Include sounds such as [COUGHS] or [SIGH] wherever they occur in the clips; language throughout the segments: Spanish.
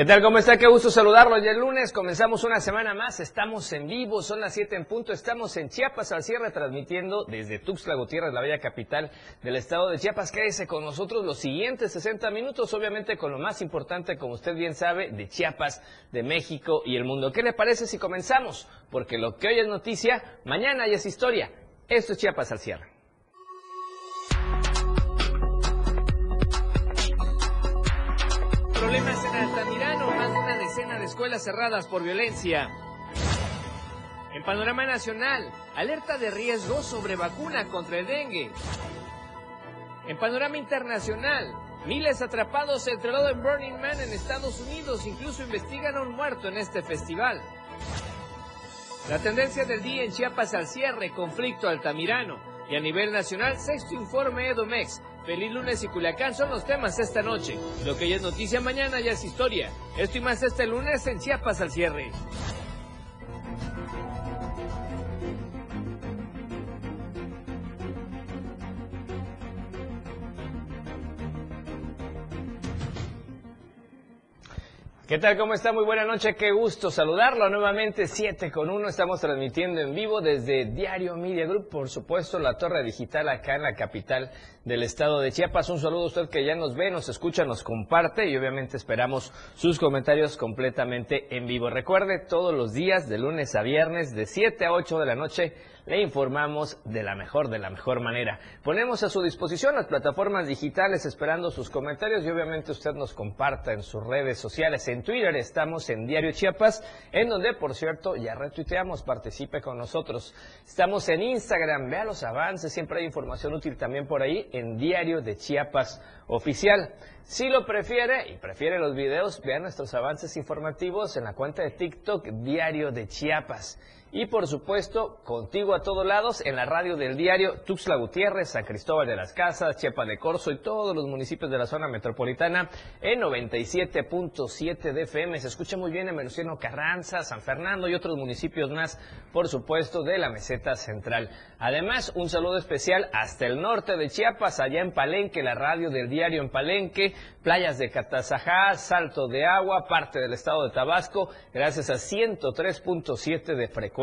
¿Qué tal? ¿Cómo está? Qué gusto saludarlo. Ya el lunes comenzamos una semana más. Estamos en vivo, son las 7 en punto. Estamos en Chiapas al cierre, transmitiendo desde Tuxtla Gutiérrez, la bella capital del estado de Chiapas. Quédese con nosotros los siguientes 60 minutos, obviamente con lo más importante, como usted bien sabe, de Chiapas, de México y el mundo. ¿Qué le parece si comenzamos? Porque lo que hoy es noticia, mañana ya es historia. Esto es Chiapas al cierre. Escuelas cerradas por violencia. En panorama nacional, alerta de riesgo sobre vacuna contra el dengue. En panorama internacional, miles atrapados entre en Burning Man en Estados Unidos incluso investigan a un muerto en este festival. La tendencia del día en Chiapas al cierre, conflicto altamirano. Y a nivel nacional, sexto informe Edomex. Feliz lunes y Culiacán son los temas esta noche. Lo que ya es noticia mañana ya es historia. Esto y más este lunes en Chiapas al cierre. ¿Qué tal? ¿Cómo está? Muy buena noche. Qué gusto saludarlo nuevamente. 7 con 1. Estamos transmitiendo en vivo desde Diario Media Group, por supuesto, la torre digital acá en la capital del estado de Chiapas. Un saludo a usted que ya nos ve, nos escucha, nos comparte y obviamente esperamos sus comentarios completamente en vivo. Recuerde, todos los días, de lunes a viernes, de 7 a 8 de la noche, le informamos de la mejor, de la mejor manera. Ponemos a su disposición las plataformas digitales esperando sus comentarios y obviamente usted nos comparta en sus redes sociales. En Twitter estamos en Diario Chiapas, en donde, por cierto, ya retuiteamos, participe con nosotros. Estamos en Instagram, vea los avances, siempre hay información útil también por ahí en Diario de Chiapas Oficial. Si lo prefiere y prefiere los videos, vea nuestros avances informativos en la cuenta de TikTok Diario de Chiapas. Y por supuesto, contigo a todos lados en la radio del diario Tuxtla Gutiérrez, San Cristóbal de las Casas, Chiapas de Corzo y todos los municipios de la zona metropolitana en 97.7 de FM. Se escucha muy bien en Menuciano Carranza, San Fernando y otros municipios más, por supuesto, de la meseta central. Además, un saludo especial hasta el norte de Chiapas, allá en Palenque, la radio del diario en Palenque, playas de Catazajá, Salto de Agua, parte del estado de Tabasco, gracias a 103.7 de frecuencia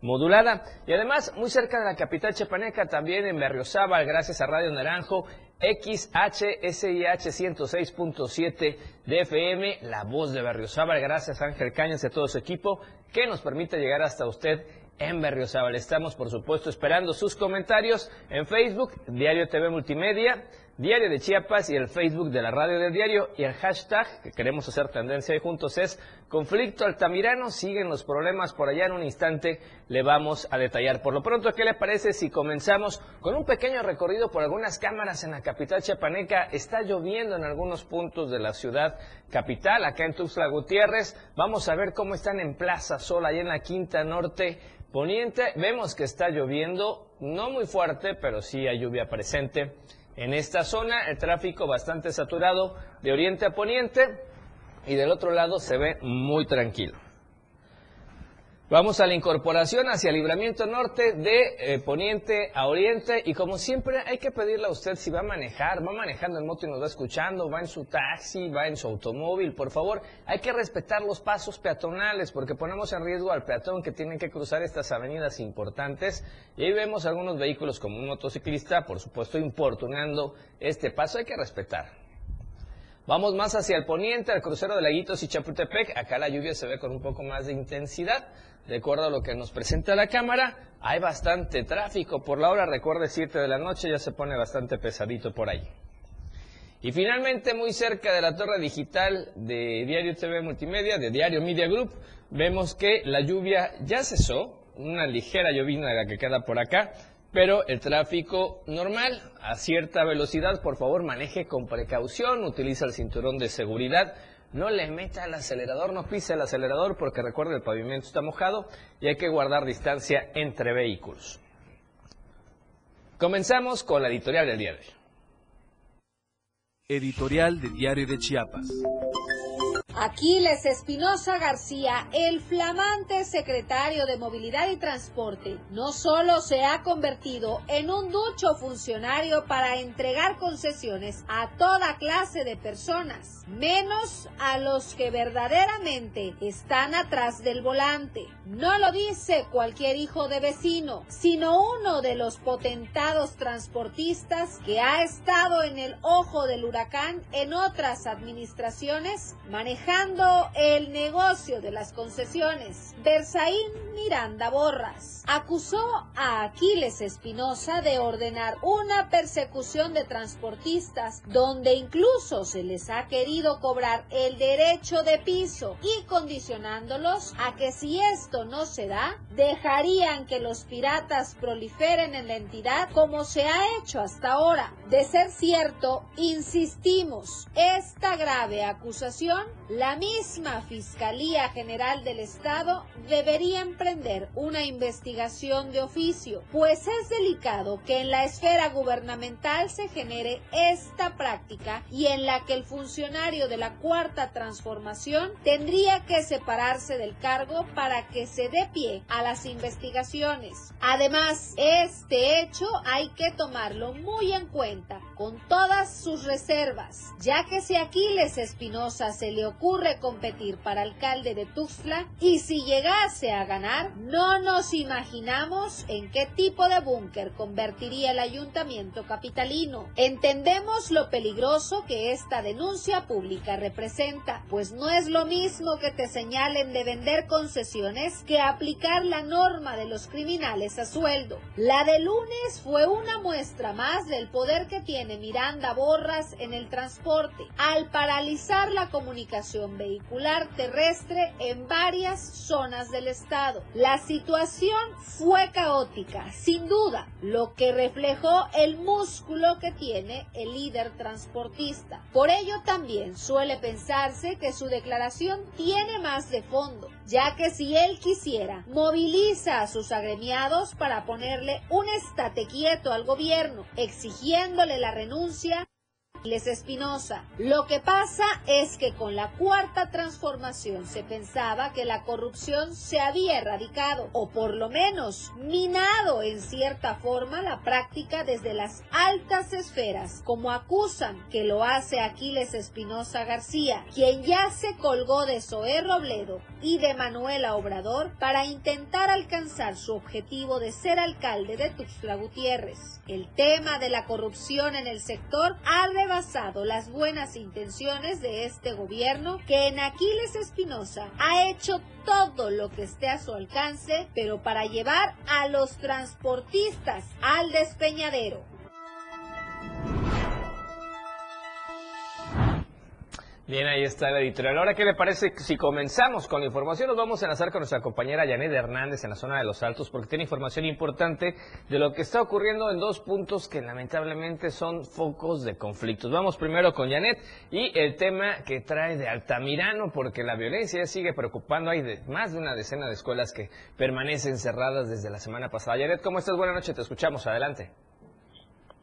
modulada. Y además, muy cerca de la capital chapaneca, también en Berriozábal, gracias a Radio Naranjo, XHSIH 106.7 de FM, la voz de Berriozábal, gracias a Ángel Cañas y a todo su equipo, que nos permite llegar hasta usted en Berriozábal. Estamos, por supuesto, esperando sus comentarios en Facebook, Diario TV Multimedia, Diario de Chiapas y el Facebook de la Radio del Diario. Y el hashtag que queremos hacer tendencia ahí juntos es Conflicto Altamirano. Siguen los problemas por allá. En un instante le vamos a detallar. Por lo pronto, ¿qué le parece si comenzamos con un pequeño recorrido por algunas cámaras en la capital chiapaneca? Está lloviendo en algunos puntos de la ciudad capital, acá en Tuxtla Gutiérrez. Vamos a ver cómo están en Plaza Sol, allá en la Quinta Norte Poniente. Vemos que está lloviendo, no muy fuerte, pero sí hay lluvia presente en esta zona, el tráfico bastante saturado de oriente a poniente y del otro lado se ve muy tranquilo. Vamos a la incorporación hacia el libramiento norte de eh, poniente a oriente y como siempre hay que pedirle a usted si va a manejar, va manejando en moto y nos va escuchando, va en su taxi, va en su automóvil, por favor, hay que respetar los pasos peatonales porque ponemos en riesgo al peatón que tiene que cruzar estas avenidas importantes y ahí vemos algunos vehículos como un motociclista, por supuesto, importunando este paso, hay que respetar. Vamos más hacia el poniente, al crucero de Laguitos y Chapultepec. Acá la lluvia se ve con un poco más de intensidad. De acuerdo a lo que nos presenta la cámara, hay bastante tráfico. Por la hora, recuerde, 7 de la noche, ya se pone bastante pesadito por ahí. Y finalmente, muy cerca de la torre digital de Diario TV Multimedia, de Diario Media Group, vemos que la lluvia ya cesó, una ligera llovina la que queda por acá, pero el tráfico normal, a cierta velocidad, por favor maneje con precaución, utiliza el cinturón de seguridad, no le meta el acelerador, no pise el acelerador porque recuerde el pavimento está mojado y hay que guardar distancia entre vehículos. Comenzamos con la editorial del diario. Editorial de Diario de Chiapas. Aquiles Espinosa García, el flamante secretario de Movilidad y Transporte, no solo se ha convertido en un ducho funcionario para entregar concesiones a toda clase de personas, menos a los que verdaderamente están atrás del volante. No lo dice cualquier hijo de vecino, sino uno de los potentados transportistas que ha estado en el ojo del huracán en otras administraciones, manejando el negocio de las concesiones. Berzaín Miranda Borras acusó a Aquiles Espinosa de ordenar una persecución de transportistas donde incluso se les ha querido cobrar el derecho de piso y condicionándolos a que si esto no se da, dejarían que los piratas proliferen en la entidad como se ha hecho hasta ahora. De ser cierto, insistimos, esta grave acusación, la misma Fiscalía General del Estado debería emprender una investigación de oficio, pues es delicado que en la esfera gubernamental se genere esta práctica y en la que el funcionario de la cuarta transformación tendría que separarse del cargo para que se dé pie a las investigaciones. Además, este hecho hay que tomarlo muy en cuenta, con todas sus reservas, ya que si Aquiles Espinosa se le ocurre competir para alcalde de Tuxtla y si llegase a ganar, no nos imaginamos en qué tipo de búnker convertiría el ayuntamiento capitalino. Entendemos lo peligroso que esta denuncia pública representa, pues no es lo mismo que te señalen de vender concesiones que aplicar la norma de los criminales a sueldo. La de lunes fue una muestra más del poder que tiene Miranda Borras en el transporte, al paralizar la comunicación vehicular terrestre en varias zonas del estado. La situación fue caótica, sin duda, lo que reflejó el músculo que tiene el líder transportista. Por ello también suele pensarse que su declaración tiene más de fondo, ya que si él quisiera, moviliza a sus agremiados para ponerle un estate quieto al gobierno, exigiéndole la renuncia les Espinosa. Lo que pasa es que con la cuarta transformación se pensaba que la corrupción se había erradicado o por lo menos minado en cierta forma la práctica desde las altas esferas, como acusan que lo hace Aquiles Espinosa García, quien ya se colgó de Zoé Robledo y de Manuela Obrador para intentar alcanzar su objetivo de ser alcalde de Tuxtla Gutiérrez. El tema de la corrupción en el sector ha las buenas intenciones de este gobierno que en Aquiles Espinosa ha hecho todo lo que esté a su alcance, pero para llevar a los transportistas al despeñadero. Bien, ahí está la editorial. Ahora, ¿qué le parece si comenzamos con la información? Nos vamos a enlazar con nuestra compañera Janet Hernández en la zona de Los Altos porque tiene información importante de lo que está ocurriendo en dos puntos que lamentablemente son focos de conflictos. Vamos primero con Janet y el tema que trae de Altamirano porque la violencia sigue preocupando. Hay de, más de una decena de escuelas que permanecen cerradas desde la semana pasada. Janet, ¿cómo estás? Buenas noches, te escuchamos. Adelante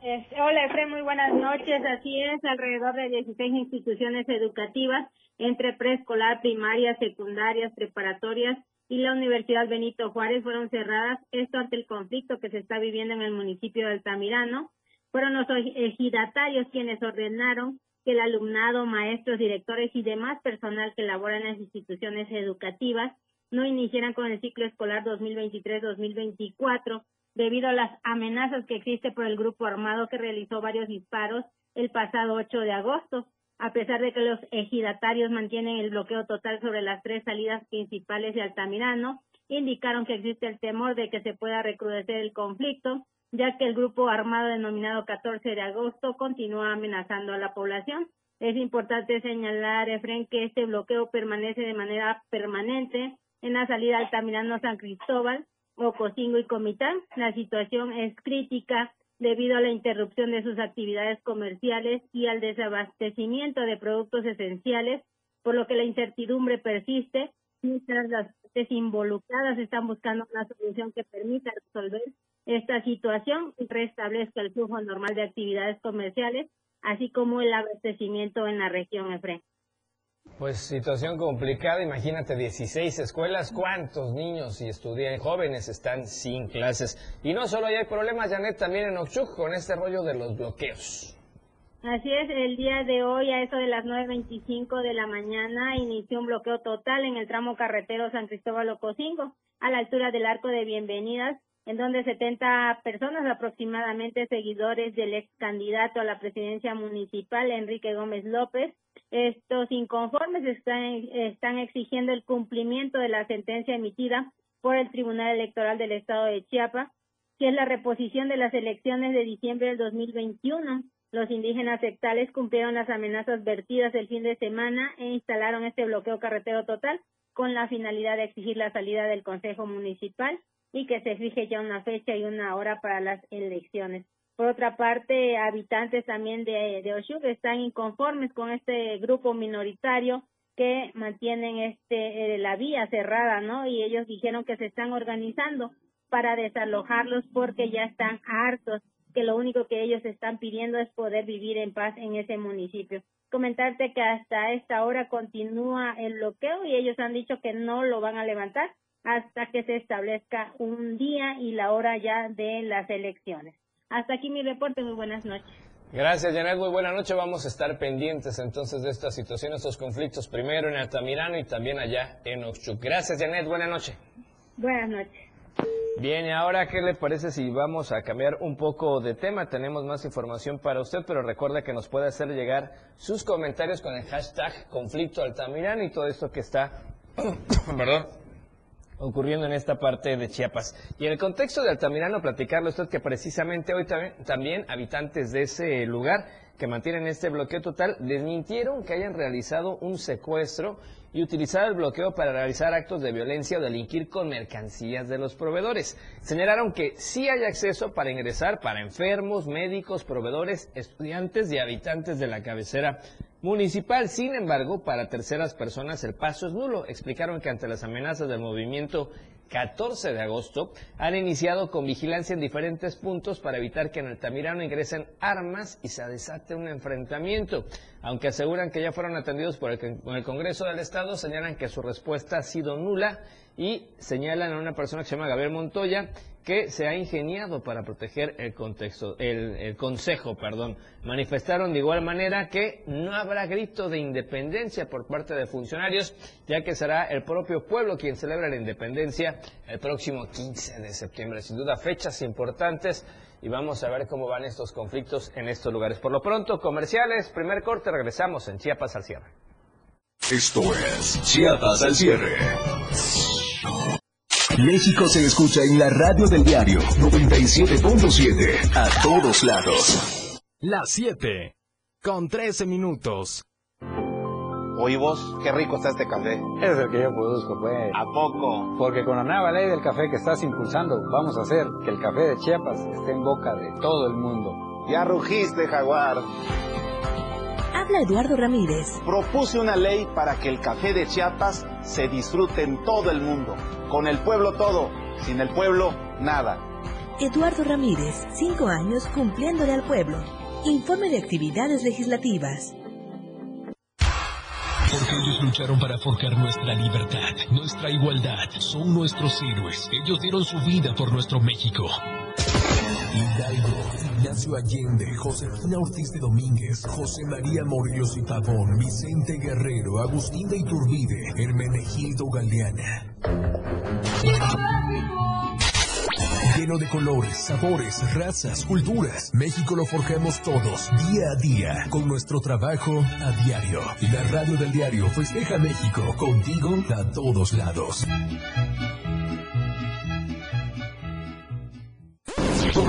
hola, Efraín, muy buenas noches. Así es, alrededor de 16 instituciones educativas entre preescolar, primarias, secundarias, preparatorias y la Universidad Benito Juárez fueron cerradas, esto ante el conflicto que se está viviendo en el municipio de Altamirano. Fueron los ejidatarios quienes ordenaron que el alumnado, maestros, directores y demás personal que labora en las instituciones educativas no iniciaran con el ciclo escolar 2023-2024 debido a las amenazas que existe por el grupo armado que realizó varios disparos el pasado 8 de agosto. A pesar de que los ejidatarios mantienen el bloqueo total sobre las tres salidas principales de Altamirano, indicaron que existe el temor de que se pueda recrudecer el conflicto, ya que el grupo armado denominado 14 de agosto continúa amenazando a la población. Es importante señalar, Efren, que este bloqueo permanece de manera permanente en la salida Altamirano San Cristóbal, Ocosingo y Comitán. La situación es crítica debido a la interrupción de sus actividades comerciales y al desabastecimiento de productos esenciales, por lo que la incertidumbre persiste mientras las partes involucradas están buscando una solución que permita resolver esta situación y restablezca el flujo normal de actividades comerciales, así como el abastecimiento en la región EFRE. Pues situación complicada, imagínate 16 escuelas, ¿cuántos niños y estudiantes jóvenes están sin clases? Y no solo hay problemas, Janet, también en Ochuc con este rollo de los bloqueos. Así es, el día de hoy a eso de las 9.25 de la mañana inició un bloqueo total en el tramo carretero San Cristóbal Ocosingo, a la altura del arco de bienvenidas, en donde 70 personas aproximadamente seguidores del ex candidato a la presidencia municipal, Enrique Gómez López, estos inconformes están, exigiendo el cumplimiento de la sentencia emitida por el Tribunal Electoral del Estado de Chiapas, que es la reposición de las elecciones de diciembre del 2021 los indígenas sectales cumplieron las amenazas vertidas el fin de semana e instalaron este bloqueo carretero total con la finalidad de exigir la salida del Consejo Municipal y que se fije ya una fecha y una hora para las elecciones. Por otra parte, habitantes también de, de están inconformes con este grupo minoritario que mantienen este eh, la vía cerrada, ¿no? Y ellos dijeron que se están organizando para desalojarlos porque ya están hartos que lo único que ellos están pidiendo es poder vivir en paz en ese municipio. Comentarte que hasta esta hora continúa el bloqueo y ellos han dicho que no lo van a levantar hasta que se establezca un día y la hora ya de las elecciones. Hasta aquí mi reporte, muy buenas noches. Gracias, Janet. Muy buena noche. Vamos a estar pendientes entonces de esta situación, estos conflictos, primero en Altamirano y también allá en Oxchuc. Gracias, Janet. Buena noche. Buenas noches. Bien, y ahora, ¿qué le parece si vamos a cambiar un poco de tema? Tenemos más información para usted, pero recuerda que nos puede hacer llegar sus comentarios con el hashtag conflicto Altamirano y todo esto que está, [COUGHS] ocurriendo en esta parte de Chiapas. Y en el contexto de Altamirano, platicarle usted que precisamente hoy también habitantes de ese lugar que mantienen este bloqueo total desmintieron que hayan realizado un secuestro y utilizar el bloqueo para realizar actos de violencia o delinquir con mercancías de los proveedores. Señalaron que sí hay acceso para ingresar para enfermos, médicos, proveedores, estudiantes y habitantes de la cabecera municipal. Sin embargo, para terceras personas el paso es nulo. Explicaron que ante las amenazas del movimiento 14 de agosto, han iniciado con vigilancia en diferentes puntos para evitar que en Altamirano ingresen armas y se desate un enfrentamiento. Aunque aseguran que ya fueron atendidos por el, Congreso del Estado, señalan que su respuesta ha sido nula y señalan a una persona que se llama Gabriel Montoya que se ha ingeniado para proteger el contexto, el, consejo, perdón. Manifestaron de igual manera que no habrá grito de independencia por parte de funcionarios, ya que será el propio pueblo quien celebra la independencia el próximo 15 de septiembre. Sin duda, fechas importantes y vamos a ver cómo van estos conflictos en estos lugares. Por lo pronto, comerciales, primer corte, regresamos en Chiapas al cierre. Esto es Chiapas al cierre. México se escucha en la radio del diario 97.7 a todos lados. Las 7 con 13 minutos. Oye vos, qué rico está este café. Es el que yo produzco, pues. ¿A poco? Porque con la nueva ley del café que estás impulsando, vamos a hacer que el café de Chiapas esté en boca de todo el mundo. Ya rugiste, jaguar. Habla Eduardo Ramírez. Propuse una ley para que el café de Chiapas se disfrute en todo el mundo. Con el pueblo todo, sin el pueblo nada. Eduardo Ramírez, cinco años cumpliéndole al pueblo. Informe de actividades legislativas. Porque ellos lucharon para forjar nuestra libertad, nuestra igualdad. Son nuestros héroes. Ellos dieron su vida por nuestro México. Hidalgo, Ignacio Allende, Josefina Ortiz de Domínguez, José María Morelos y Pavón, Vicente Guerrero, Agustín de Iturbide, Hermenegildo Galeana. Lleno de colores, sabores, razas, culturas. México lo forjamos todos, día a día, con nuestro trabajo a diario. Y la radio del diario festeja México, contigo a todos lados.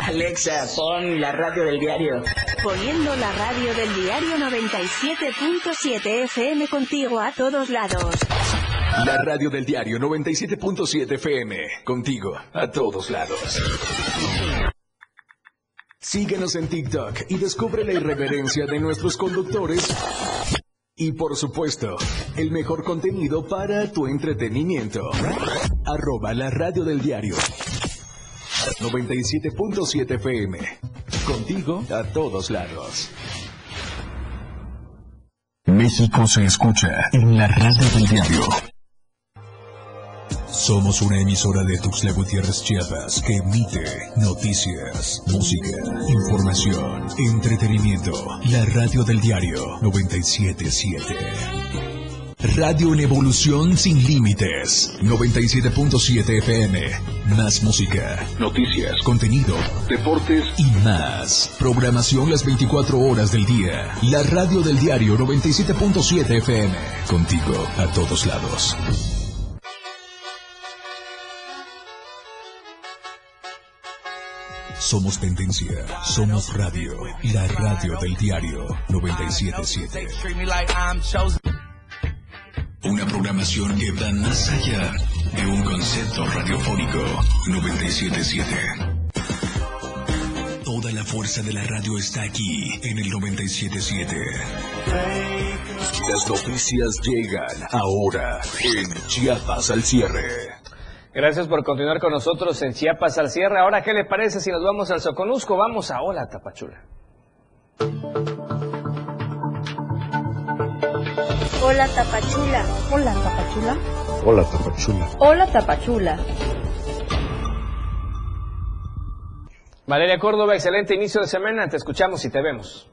Alexa, pon la radio del diario. Poniendo la radio del diario 97.7 FM contigo a todos lados. La radio del diario 97.7 FM. Contigo a todos lados. Síguenos en TikTok y descubre la irreverencia de nuestros conductores. Y por supuesto, el mejor contenido para tu entretenimiento. Arroba la radio del diario 97.7 FM. Contigo a todos lados. México se escucha en la radio del diario. Somos una emisora de Tuxtla Gutiérrez Chiapas que emite noticias, música, información, entretenimiento. La radio del diario 977. Radio en evolución sin límites. 97.7 FM. Más música, noticias, contenido, deportes y más. Programación las 24 horas del día. La radio del diario 97.7 FM. Contigo a todos lados. Somos tendencia, somos radio, la radio del diario 977. Una programación que va más allá de un concepto radiofónico 977. Toda la fuerza de la radio está aquí en el 977. Las noticias llegan ahora en Chiapas al cierre. Gracias por continuar con nosotros en Chiapas al cierre. Ahora, ¿qué le parece si nos vamos al Soconusco? Vamos a Hola Tapachula. Hola Tapachula. Hola Tapachula. Hola Tapachula. Hola Tapachula. Valeria Córdoba, excelente inicio de semana. Te escuchamos y te vemos.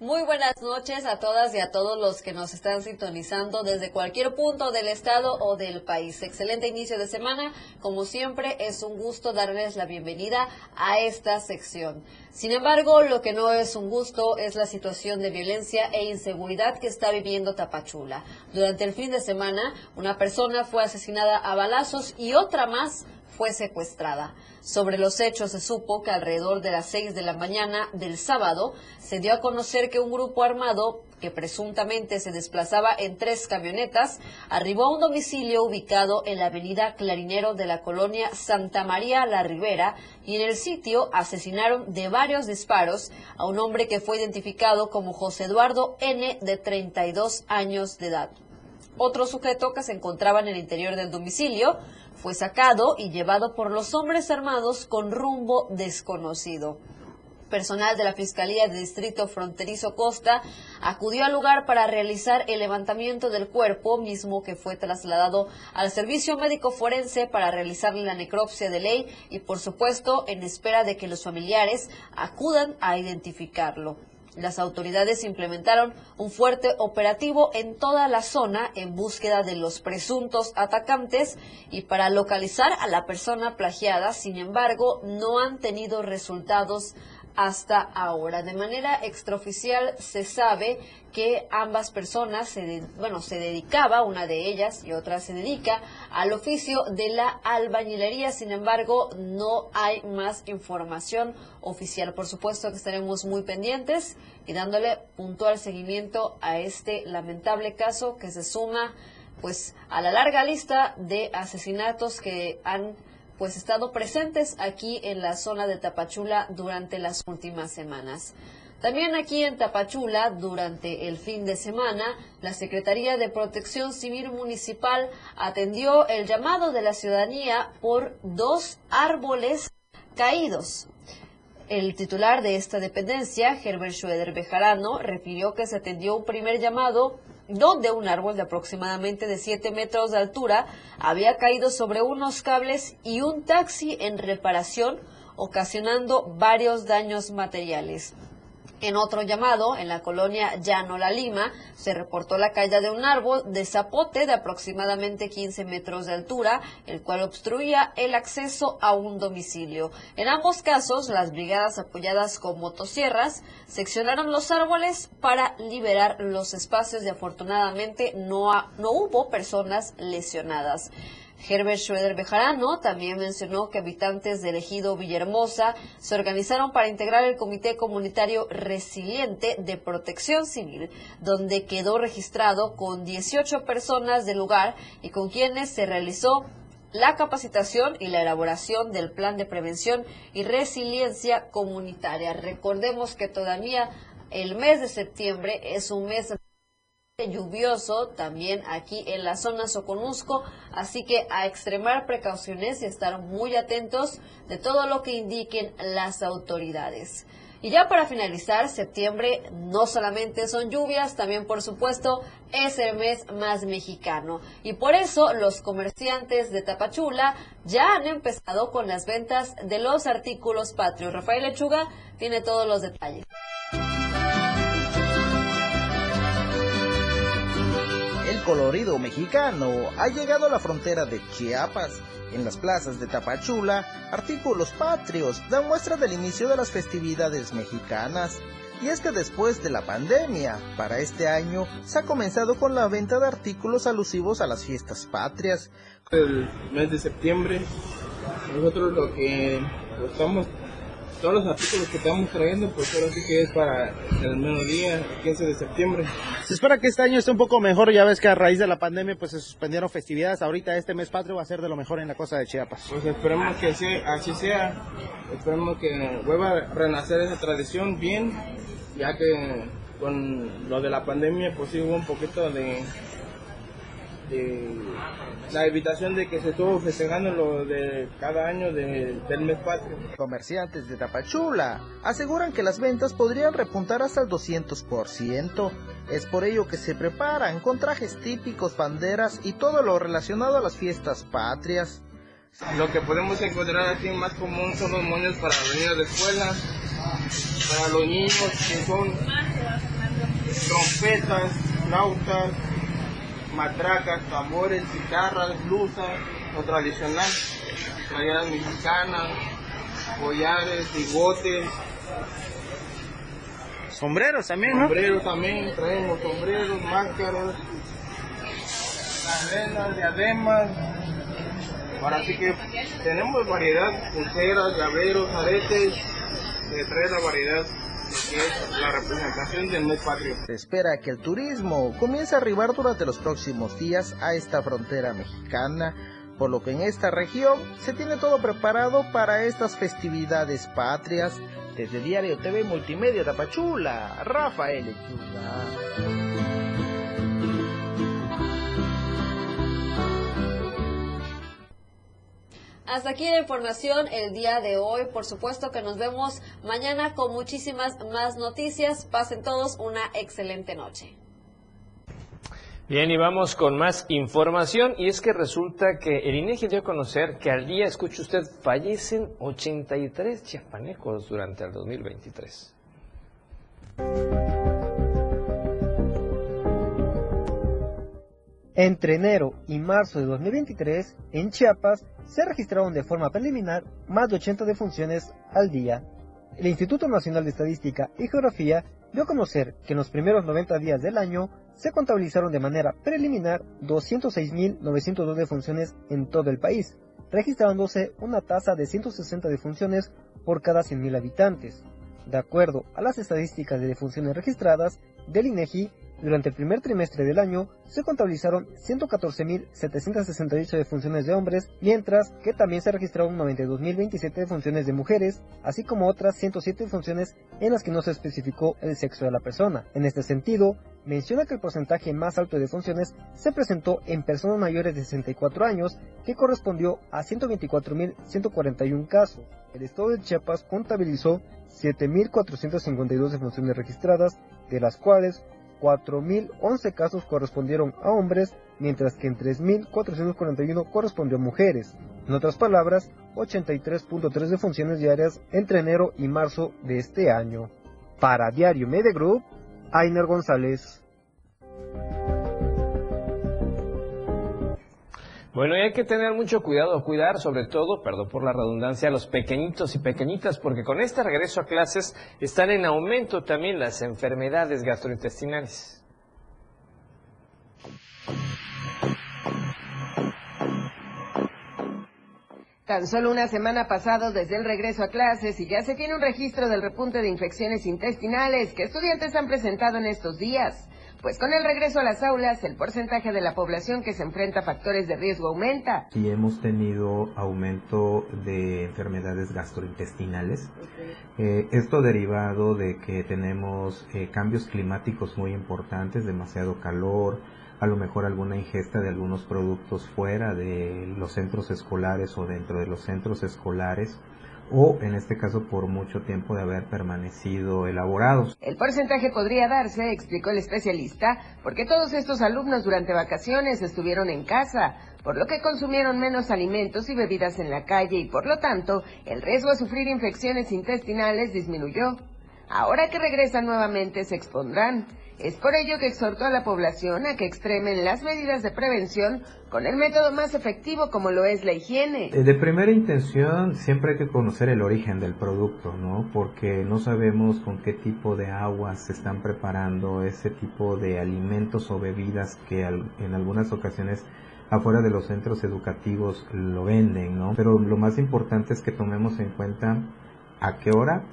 Muy buenas noches a todas y a todos los que nos están sintonizando desde cualquier punto del estado o del país. Excelente inicio de semana. Como siempre, es un gusto darles la bienvenida a esta sección. Sin embargo, lo que no es un gusto es la situación de violencia e inseguridad que está viviendo Tapachula. Durante el fin de semana, una persona fue asesinada a balazos y otra más fue secuestrada. Sobre los hechos se supo que alrededor de las 6 de la mañana del sábado se dio a conocer que un grupo armado que presuntamente se desplazaba en tres camionetas, arribó a un domicilio ubicado en la avenida Clarinero de la colonia Santa María La Ribera y en el sitio asesinaron de varios disparos a un hombre que fue identificado como José Eduardo N de 32 años de edad. Otro sujeto que se encontraba en el interior del domicilio fue sacado y llevado por los hombres armados con rumbo desconocido. Personal de la Fiscalía de Distrito Fronterizo Costa acudió al lugar para realizar el levantamiento del cuerpo, mismo que fue trasladado al Servicio Médico Forense para realizarle la necropsia de ley y, por supuesto, en espera de que los familiares acudan a identificarlo. Las autoridades implementaron un fuerte operativo en toda la zona en búsqueda de los presuntos atacantes y para localizar a la persona plagiada. Sin embargo, no han tenido resultados hasta ahora. De manera extraoficial se sabe que ambas personas, se bueno, se dedicaba, una de ellas y otra se dedica al oficio de la albañilería. Sin embargo, no hay más información oficial. Por supuesto que estaremos muy pendientes y dándole puntual seguimiento a este lamentable caso que se suma pues a la larga lista de asesinatos que han pues estado presentes aquí en la zona de Tapachula durante las últimas semanas. También aquí en Tapachula, durante el fin de semana, la Secretaría de Protección Civil Municipal atendió el llamado de la ciudadanía por dos árboles caídos. El titular de esta dependencia, Herbert Schroeder Bejarano, refirió que se atendió un primer llamado donde un árbol de aproximadamente de 7 metros de altura había caído sobre unos cables y un taxi en reparación, ocasionando varios daños materiales. En otro llamado, en la colonia Llano La Lima, se reportó la caída de un árbol de zapote de aproximadamente 15 metros de altura, el cual obstruía el acceso a un domicilio. En ambos casos, las brigadas apoyadas con motosierras seccionaron los árboles para liberar los espacios y afortunadamente no, no hubo personas lesionadas. Herbert Schroeder Bejarano también mencionó que habitantes del ejido Villahermosa se organizaron para integrar el Comité Comunitario Resiliente de Protección Civil, donde quedó registrado con 18 personas del lugar y con quienes se realizó la capacitación y la elaboración del plan de prevención y resiliencia comunitaria. Recordemos que todavía el mes de septiembre es un mes lluvioso también aquí en la zona Soconusco, así que a extremar precauciones y estar muy atentos de todo lo que indiquen las autoridades. Y ya para finalizar, septiembre no solamente son lluvias, también por supuesto es el mes más mexicano. Y por eso los comerciantes de Tapachula ya han empezado con las ventas de los artículos patrios. Rafael Lechuga tiene todos los detalles. Colorido mexicano ha llegado a la frontera de Chiapas. En las plazas de Tapachula, artículos patrios dan muestra del inicio de las festividades mexicanas. Y es que después de la pandemia, para este año, se ha comenzado con la venta de artículos alusivos a las fiestas patrias. El mes de septiembre, nosotros lo que estamos todos los artículos que estamos trayendo, pues ahora sí que es para el mediodía, el 15 de septiembre. Se espera que este año esté un poco mejor, ya ves que a raíz de la pandemia pues se suspendieron festividades, ahorita este mes patrio va a ser de lo mejor en la costa de Chiapas. Pues esperemos que así sea, esperemos que vuelva a renacer esa tradición bien, ya que con lo de la pandemia pues sí hubo un poquito de la invitación de que se estuvo festejando lo de cada año del mes patrio. Comerciantes de Tapachula aseguran que las ventas podrían repuntar hasta el 200%. Es por ello que se preparan con trajes típicos, banderas y todo lo relacionado a las fiestas patrias. Lo que podemos encontrar aquí más común son los moños para venir a la escuela, para los niños que son trompetas, flautas, matracas, tambores, guitarras, blusas, lo tradicional, playeras mexicanas, collares, bigotes. Sombreros también, ¿no? Sombreros también, traemos sombreros, máscaras, cadenas, diademas. Ahora sí que tenemos variedad, pulseras, llaveros, aretes, de trae la variedad la representación del mes patrio. Se espera que el turismo comience a arribar durante los próximos días a esta frontera mexicana, por lo que en esta región se tiene todo preparado para estas festividades patrias. Desde Diario TV Multimedia Tapachula, Rafael Echuga. Hasta aquí la información el día de hoy. Por supuesto que nos vemos mañana con muchísimas más noticias. Pasen todos una excelente noche. Bien, y vamos con más información. Y es que resulta que el INEGI dio a conocer que al día, escuche usted, fallecen 83 chiapanecos durante el 2023. Entre enero y marzo de 2023, en Chiapas se registraron de forma preliminar más de 80 defunciones al día. El Instituto Nacional de Estadística y Geografía dio a conocer que en los primeros 90 días del año se contabilizaron de manera preliminar 206.902 defunciones en todo el país, registrándose una tasa de 160 defunciones por cada 100.000 habitantes. De acuerdo a las estadísticas de defunciones registradas del INEGI, durante el primer trimestre del año se contabilizaron 114.768 defunciones de hombres, mientras que también se registraron 92.027 defunciones de mujeres, así como otras 107 defunciones en las que no se especificó el sexo de la persona. En este sentido, menciona que el porcentaje más alto de defunciones se presentó en personas mayores de 64 años, que correspondió a 124.141 casos. El estado de Chiapas contabilizó 7.452 defunciones registradas, de las cuales 4.011 casos correspondieron a hombres, mientras que en 3.441 correspondió a mujeres. En otras palabras, 83.3 defunciones diarias entre enero y marzo de este año. Para Diario Media Group, Ainer González. Bueno, y hay que tener mucho cuidado, cuidar sobre todo, perdón por la redundancia, a los pequeñitos y pequeñitas, porque con este regreso a clases están en aumento también las enfermedades gastrointestinales. Tan solo una semana pasado desde el regreso a clases y ya se tiene un registro del repunte de infecciones intestinales que estudiantes han presentado en estos días. Pues con el regreso a las aulas, el porcentaje de la población que se enfrenta a factores de riesgo aumenta. Y hemos tenido aumento de enfermedades gastrointestinales. Eh, esto derivado de que tenemos eh, cambios climáticos muy importantes, demasiado calor, a lo mejor alguna ingesta de algunos productos fuera de los centros escolares o dentro de los centros escolares o en este caso por mucho tiempo de haber permanecido elaborados. El porcentaje podría darse, explicó el especialista, porque todos estos alumnos durante vacaciones estuvieron en casa, por lo que consumieron menos alimentos y bebidas en la calle y por lo tanto el riesgo a sufrir infecciones intestinales disminuyó. Ahora que regresan nuevamente se expondrán. Es por ello que exhortó a la población a que extremen las medidas de prevención con el método más efectivo como lo es la higiene. Eh, de primera intención siempre hay que conocer el origen del producto, ¿no? Porque no sabemos con qué tipo de aguas se están preparando ese tipo de alimentos o bebidas que en algunas ocasiones afuera de los centros educativos lo venden, ¿no? Pero lo más importante es que tomemos en cuenta a qué hora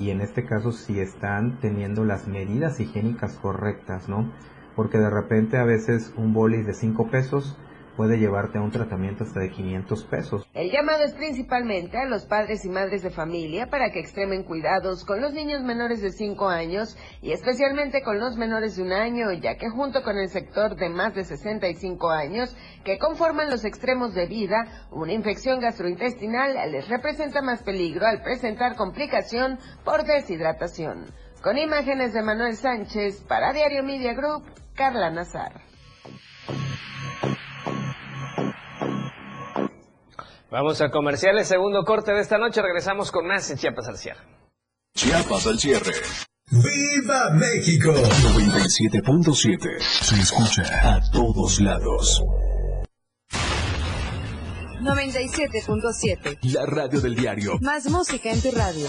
y en este caso si están teniendo las medidas higiénicas correctas, ¿no? Porque de repente a veces un boli de 5 pesos puede llevarte a un tratamiento hasta de 500 pesos. El llamado es principalmente a los padres y madres de familia para que extremen cuidados con los niños menores de 5 años y especialmente con los menores de un año, ya que junto con el sector de más de 65 años que conforman los extremos de vida, una infección gastrointestinal les representa más peligro al presentar complicación por deshidratación. Con imágenes de Manuel Sánchez para Diario Media Group, Carla Nazar. Vamos a comerciales, segundo corte de esta noche. Regresamos con más en Chiapas al cierre. Chiapas al cierre. ¡Viva México! 97.7. Se escucha a todos lados. 97.7. La radio del diario. Más música en tu radio.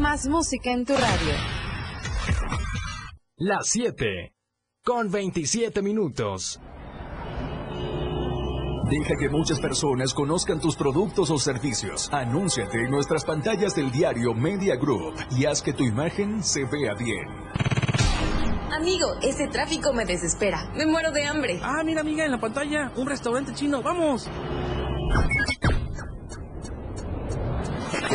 Más música en tu radio. Las 7, con 27 minutos. Deja que muchas personas conozcan tus productos o servicios. Anúnciate en nuestras pantallas del diario Media Group y haz que tu imagen se vea bien. Amigo, ese tráfico me desespera. Me muero de hambre. Ah, mira, amiga, en la pantalla, un restaurante chino. ¡Vamos!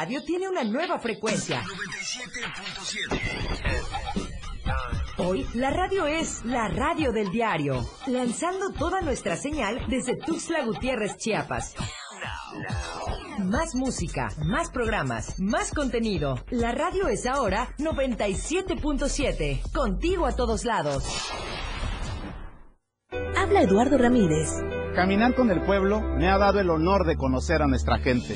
Radio tiene una nueva frecuencia. 97.7. Hoy la radio es la radio del diario, lanzando toda nuestra señal desde Tuxtla Gutiérrez, Chiapas. Más música, más programas, más contenido. La radio es ahora 97.7, contigo a todos lados. Habla Eduardo Ramírez. Caminar con el pueblo me ha dado el honor de conocer a nuestra gente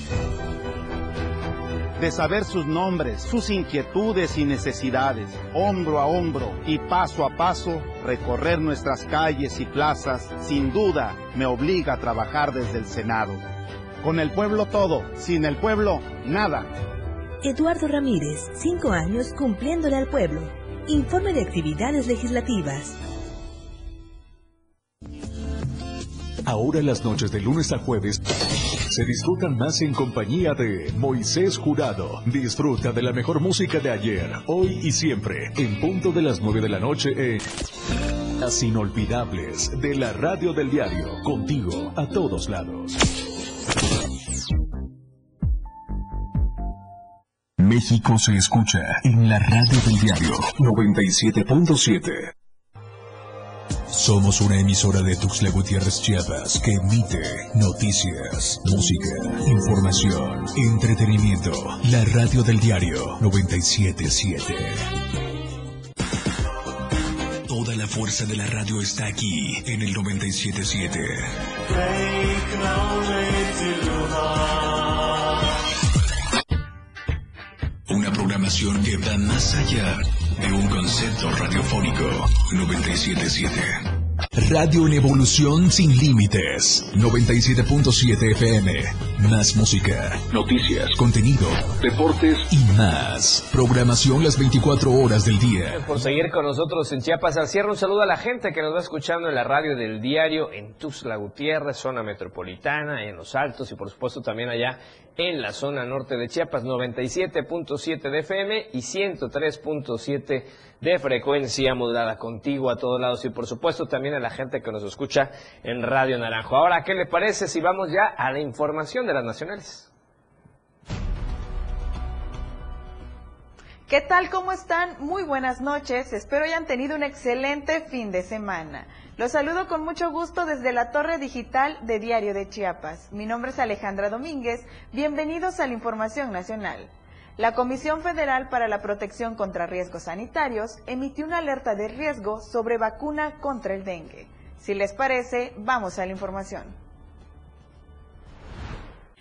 de saber sus nombres, sus inquietudes y necesidades, hombro a hombro y paso a paso, recorrer nuestras calles y plazas, sin duda me obliga a trabajar desde el Senado. Con el pueblo todo, sin el pueblo nada. Eduardo Ramírez, cinco años cumpliéndole al pueblo. Informe de actividades legislativas. Ahora las noches de lunes a jueves se disfrutan más en compañía de Moisés Jurado. Disfruta de la mejor música de ayer, hoy y siempre, en punto de las 9 de la noche en Las inolvidables de la radio del diario, contigo a todos lados. México se escucha en la radio del diario 97.7. Somos una emisora de Tuxtla Gutiérrez Chiapas que emite noticias, música, información, entretenimiento. La radio del diario 977. Toda la fuerza de la radio está aquí en el 977. Una programación que va más allá de un concepto radiofónico 977. Radio en evolución sin límites. 97.7 FM. Más música, noticias, contenido, deportes y más. Programación las 24 horas del día. Por seguir con nosotros en Chiapas al cierre, un saludo a la gente que nos va escuchando en la radio del diario en Tuxtla Gutiérrez, zona metropolitana, en Los Altos y por supuesto también allá en la zona norte de Chiapas, 97.7 de FM y 103.7 de frecuencia modulada contigo a todos lados y por supuesto también a la gente que nos escucha en Radio Naranjo. Ahora, ¿qué le parece si vamos ya a la información de las nacionales? ¿Qué tal? ¿Cómo están? Muy buenas noches. Espero hayan tenido un excelente fin de semana. Los saludo con mucho gusto desde la Torre Digital de Diario de Chiapas. Mi nombre es Alejandra Domínguez. Bienvenidos a la Información Nacional. La Comisión Federal para la Protección contra Riesgos Sanitarios emitió una alerta de riesgo sobre vacuna contra el dengue. Si les parece, vamos a la información.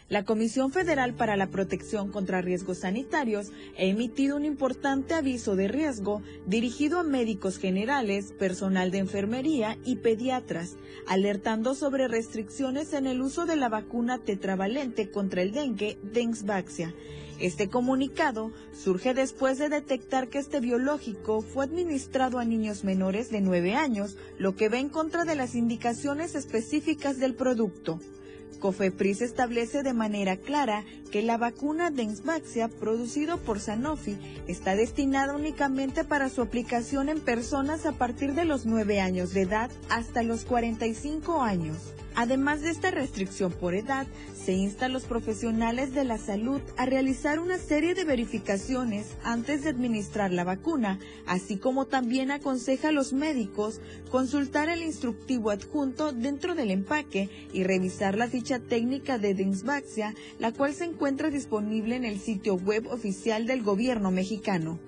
La Comisión Federal para la Protección contra Riesgos Sanitarios ha emitido un importante aviso de riesgo dirigido a médicos generales, personal de enfermería y pediatras, alertando sobre restricciones en el uso de la vacuna tetravalente contra el dengue, Densvaxia. Este comunicado surge después de detectar que este biológico fue administrado a niños menores de 9 años, lo que va en contra de las indicaciones específicas del producto. COFEPRIS establece de manera clara que la vacuna Densvaxia producido por Sanofi está destinada únicamente para su aplicación en personas a partir de los 9 años de edad hasta los 45 años. Además de esta restricción por edad, se insta a los profesionales de la salud a realizar una serie de verificaciones antes de administrar la vacuna, así como también aconseja a los médicos consultar el instructivo adjunto dentro del empaque y revisar la ficha técnica de Densvaxia, la cual se encuentra disponible en el sitio web oficial del gobierno mexicano.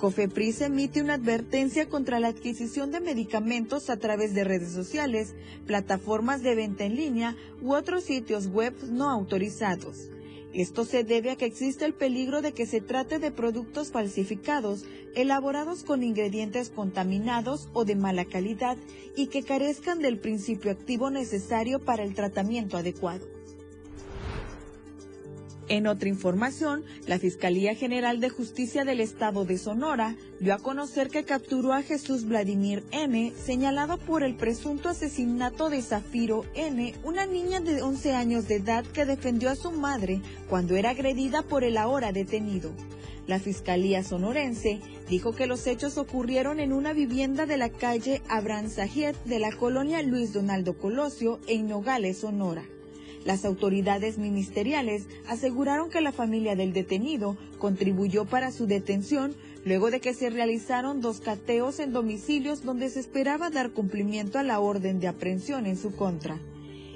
COFEPRIS emite una advertencia contra la adquisición de medicamentos a través de redes sociales, plataformas de venta en línea u otros sitios web no autorizados. Esto se debe a que existe el peligro de que se trate de productos falsificados, elaborados con ingredientes contaminados o de mala calidad y que carezcan del principio activo necesario para el tratamiento adecuado. En otra información, la Fiscalía General de Justicia del Estado de Sonora dio a conocer que capturó a Jesús Vladimir N., señalado por el presunto asesinato de Zafiro N., una niña de 11 años de edad que defendió a su madre cuando era agredida por el ahora detenido. La Fiscalía sonorense dijo que los hechos ocurrieron en una vivienda de la calle Abraham Sajiet de la colonia Luis Donaldo Colosio en Nogales, Sonora. Las autoridades ministeriales aseguraron que la familia del detenido contribuyó para su detención luego de que se realizaron dos cateos en domicilios donde se esperaba dar cumplimiento a la orden de aprehensión en su contra.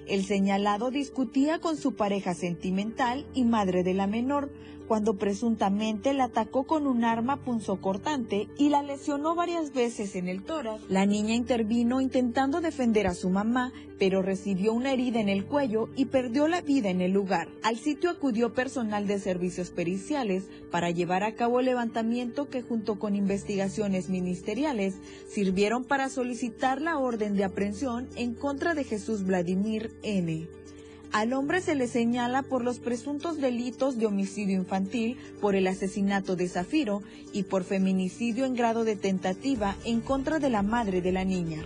El señalado discutía con su pareja sentimental y madre de la menor, cuando presuntamente la atacó con un arma punzocortante y la lesionó varias veces en el tórax. La niña intervino intentando defender a su mamá, pero recibió una herida en el cuello y perdió la vida en el lugar. Al sitio acudió personal de servicios periciales para llevar a cabo el levantamiento que junto con investigaciones ministeriales sirvieron para solicitar la orden de aprehensión en contra de Jesús Vladimir N. Al hombre se le señala por los presuntos delitos de homicidio infantil, por el asesinato de Zafiro y por feminicidio en grado de tentativa en contra de la madre de la niña.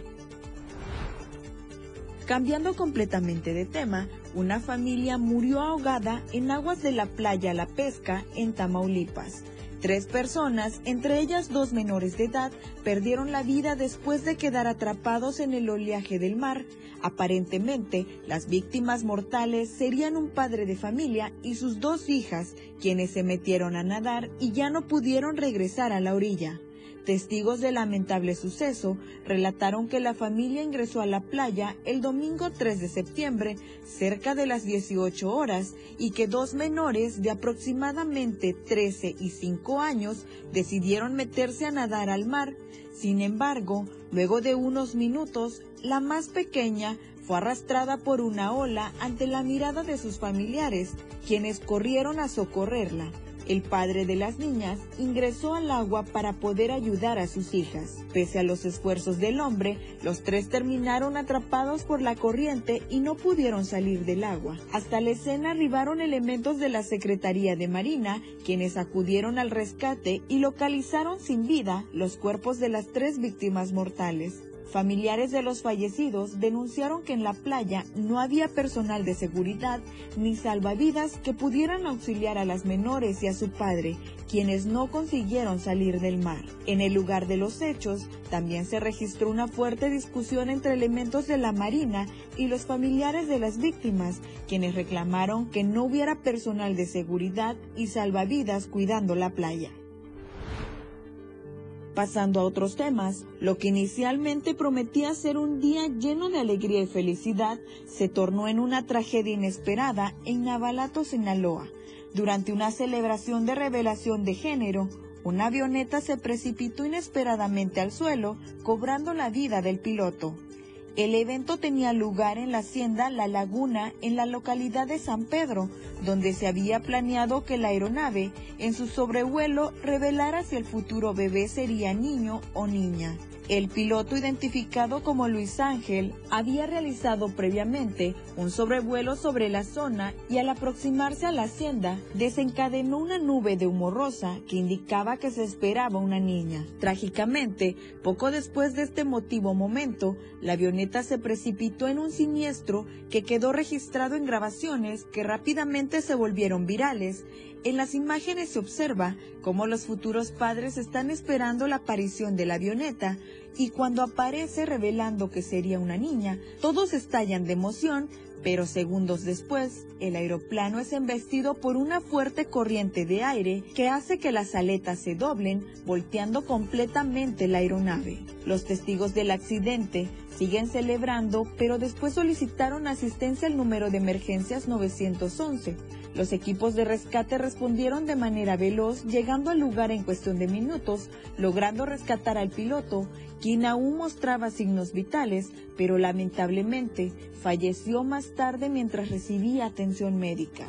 Cambiando completamente de tema, una familia murió ahogada en aguas de la playa La Pesca en Tamaulipas. Tres personas, entre ellas dos menores de edad, perdieron la vida después de quedar atrapados en el oleaje del mar. Aparentemente, las víctimas mortales serían un padre de familia y sus dos hijas, quienes se metieron a nadar y ya no pudieron regresar a la orilla. Testigos del lamentable suceso relataron que la familia ingresó a la playa el domingo 3 de septiembre, cerca de las 18 horas, y que dos menores de aproximadamente 13 y 5 años decidieron meterse a nadar al mar. Sin embargo, luego de unos minutos, la más pequeña fue arrastrada por una ola ante la mirada de sus familiares, quienes corrieron a socorrerla. El padre de las niñas ingresó al agua para poder ayudar a sus hijas. Pese a los esfuerzos del hombre, los tres terminaron atrapados por la corriente y no pudieron salir del agua. Hasta la escena arribaron elementos de la Secretaría de Marina, quienes acudieron al rescate y localizaron sin vida los cuerpos de las tres víctimas mortales. Familiares de los fallecidos denunciaron que en la playa no había personal de seguridad ni salvavidas que pudieran auxiliar a las menores y a su padre, quienes no consiguieron salir del mar. En el lugar de los hechos también se registró una fuerte discusión entre elementos de la Marina y los familiares de las víctimas, quienes reclamaron que no hubiera personal de seguridad y salvavidas cuidando la playa. Pasando a otros temas, lo que inicialmente prometía ser un día lleno de alegría y felicidad se tornó en una tragedia inesperada en Navalato, Sinaloa. Durante una celebración de revelación de género, una avioneta se precipitó inesperadamente al suelo, cobrando la vida del piloto. El evento tenía lugar en la hacienda La Laguna, en la localidad de San Pedro, donde se había planeado que la aeronave, en su sobrevuelo, revelara si el futuro bebé sería niño o niña. El piloto identificado como Luis Ángel había realizado previamente un sobrevuelo sobre la zona y al aproximarse a la hacienda desencadenó una nube de humo rosa que indicaba que se esperaba una niña. Trágicamente, poco después de este emotivo momento, la avioneta se precipitó en un siniestro que quedó registrado en grabaciones que rápidamente se volvieron virales en las imágenes se observa cómo los futuros padres están esperando la aparición de la avioneta y cuando aparece revelando que sería una niña, todos estallan de emoción, pero segundos después, el aeroplano es embestido por una fuerte corriente de aire que hace que las aletas se doblen, volteando completamente la aeronave. Los testigos del accidente siguen celebrando, pero después solicitaron asistencia al número de emergencias 911. Los equipos de rescate respondieron de manera veloz, llegando al lugar en cuestión de minutos, logrando rescatar al piloto, quien aún mostraba signos vitales, pero lamentablemente falleció más tarde mientras recibía atención médica.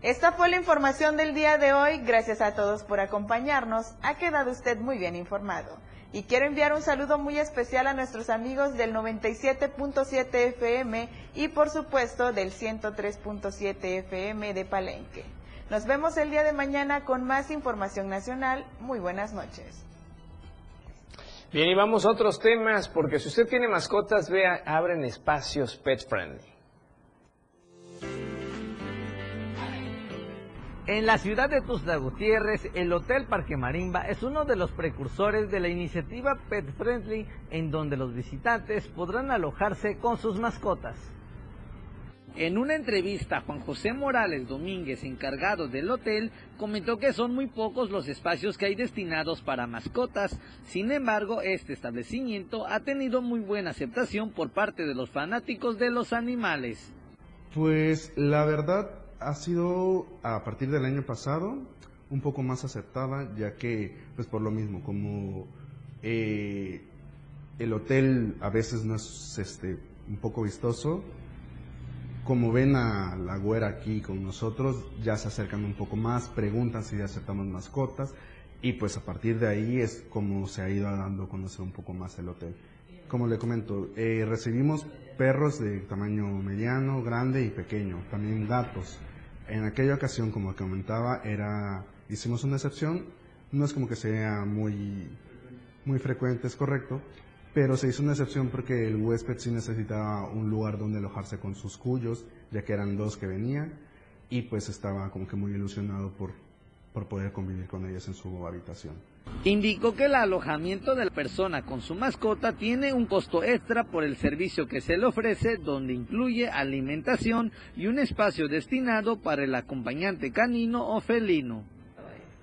Esta fue la información del día de hoy. Gracias a todos por acompañarnos. Ha quedado usted muy bien informado. Y quiero enviar un saludo muy especial a nuestros amigos del 97.7 FM y por supuesto del 103.7 FM de Palenque. Nos vemos el día de mañana con más información nacional. Muy buenas noches. Bien, y vamos a otros temas, porque si usted tiene mascotas, vea, abren espacios pet friendly. En la ciudad de Tuxtla Gutiérrez, el Hotel Parque Marimba es uno de los precursores de la iniciativa Pet Friendly, en donde los visitantes podrán alojarse con sus mascotas. En una entrevista, Juan José Morales Domínguez, encargado del hotel, comentó que son muy pocos los espacios que hay destinados para mascotas. Sin embargo, este establecimiento ha tenido muy buena aceptación por parte de los fanáticos de los animales. Pues la verdad ha sido a partir del año pasado un poco más aceptada, ya que, pues por lo mismo, como eh, el hotel a veces no es este, un poco vistoso, como ven a la güera aquí con nosotros, ya se acercan un poco más, preguntan si ya aceptamos mascotas, y pues a partir de ahí es como se ha ido dando a conocer un poco más el hotel. Como le comento, eh, recibimos perros de tamaño mediano, grande y pequeño, también gatos. En aquella ocasión, como comentaba, era hicimos una excepción, no es como que sea muy, muy frecuente, es correcto, pero se hizo una excepción porque el huésped sí necesitaba un lugar donde alojarse con sus cuyos, ya que eran dos que venían, y pues estaba como que muy ilusionado por por poder convivir con ellos en su habitación. Indicó que el alojamiento de la persona con su mascota tiene un costo extra por el servicio que se le ofrece, donde incluye alimentación y un espacio destinado para el acompañante canino o felino.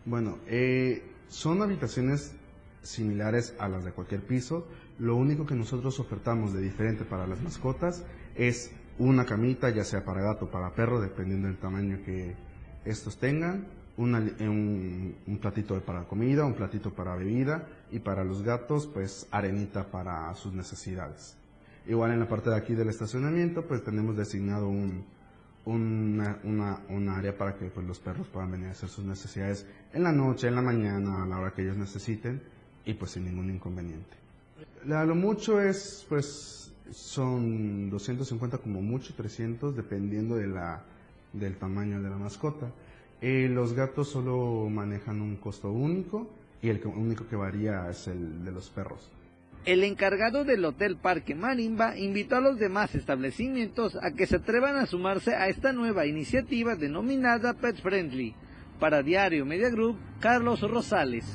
Bueno, eh, son habitaciones similares a las de cualquier piso. Lo único que nosotros ofertamos de diferente para las mascotas es una camita, ya sea para gato o para perro, dependiendo del tamaño que estos tengan, un, un, platito para comida, un platito para bebida y para los gatos pues arenita para sus necesidades. Igual en la parte de aquí del estacionamiento pues tenemos designado un, una, una, área para que pues, los perros puedan venir a hacer sus necesidades en la noche, en la mañana, a la hora que ellos necesiten y pues sin ningún inconveniente. lo mucho es pues son 250 como mucho, 300 dependiendo de la, del tamaño de la mascota. Eh, los gatos solo manejan un costo único y el único que varía es el de los perros. El encargado del Hotel Parque Marimba invitó a los demás establecimientos a que se atrevan a sumarse a esta nueva iniciativa denominada Pet Friendly. Para Diario Media Group, Carlos Rosales.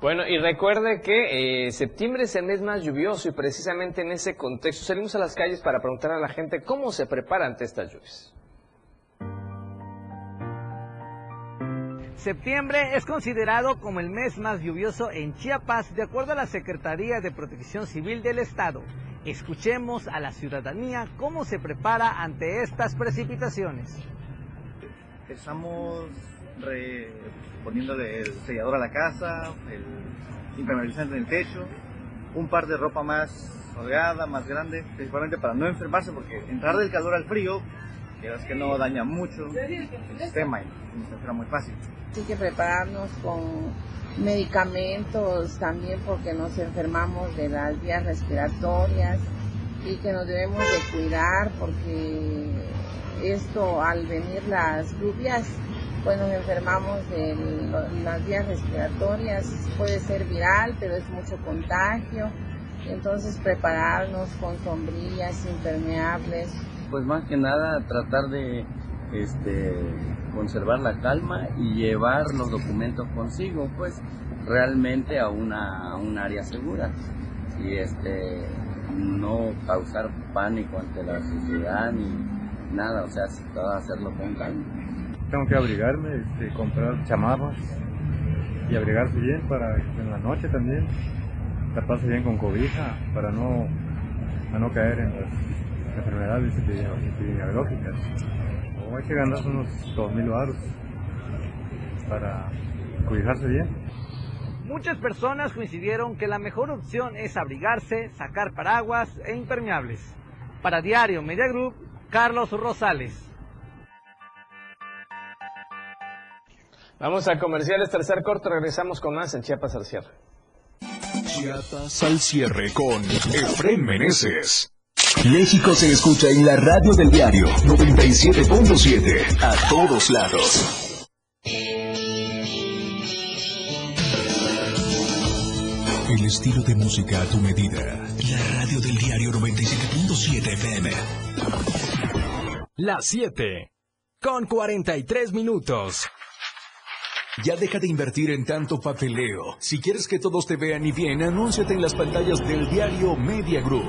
Bueno, y recuerde que eh, septiembre es el mes más lluvioso y precisamente en ese contexto salimos a las calles para preguntar a la gente cómo se prepara ante estas lluvias. Septiembre es considerado como el mes más lluvioso en Chiapas, de acuerdo a la Secretaría de Protección Civil del Estado. Escuchemos a la ciudadanía cómo se prepara ante estas precipitaciones. Estamos poniéndole el sellador a la casa, el impermeabilizante en el techo, un par de ropa más holgada, más grande, principalmente para no enfermarse, porque entrar del calor al frío, quieras que no daña mucho el sistema y se enferma muy fácil. Hay que prepararnos con medicamentos también porque nos enfermamos de las vías respiratorias y que nos debemos de cuidar porque esto al venir las lluvias pues nos enfermamos de las vías respiratorias, puede ser viral pero es mucho contagio, entonces prepararnos con sombrillas impermeables. Pues más que nada tratar de este conservar la calma y llevar los documentos consigo, pues realmente a una un área segura y este no causar pánico ante la sociedad ni nada, o sea, todo hacerlo con calma. Tengo que abrigarme, este, comprar chamarras y abrigarse bien para en la noche también taparse bien con cobija para no, no caer en las enfermedades epidemiológicas hay que ganar unos 2.000 baros para cuidarse bien. Muchas personas coincidieron que la mejor opción es abrigarse, sacar paraguas e impermeables. Para Diario Media Group, Carlos Rosales. Vamos a comerciales, tercer corto, regresamos con más en Chiapas al cierre. Chiapas al cierre con Efren Meneses. México se escucha en la radio del diario 97.7 a todos lados. El estilo de música a tu medida. La radio del diario 97.7 FM. Las 7. Con 43 minutos. Ya deja de invertir en tanto papeleo. Si quieres que todos te vean y bien, anúnciate en las pantallas del diario Media Group.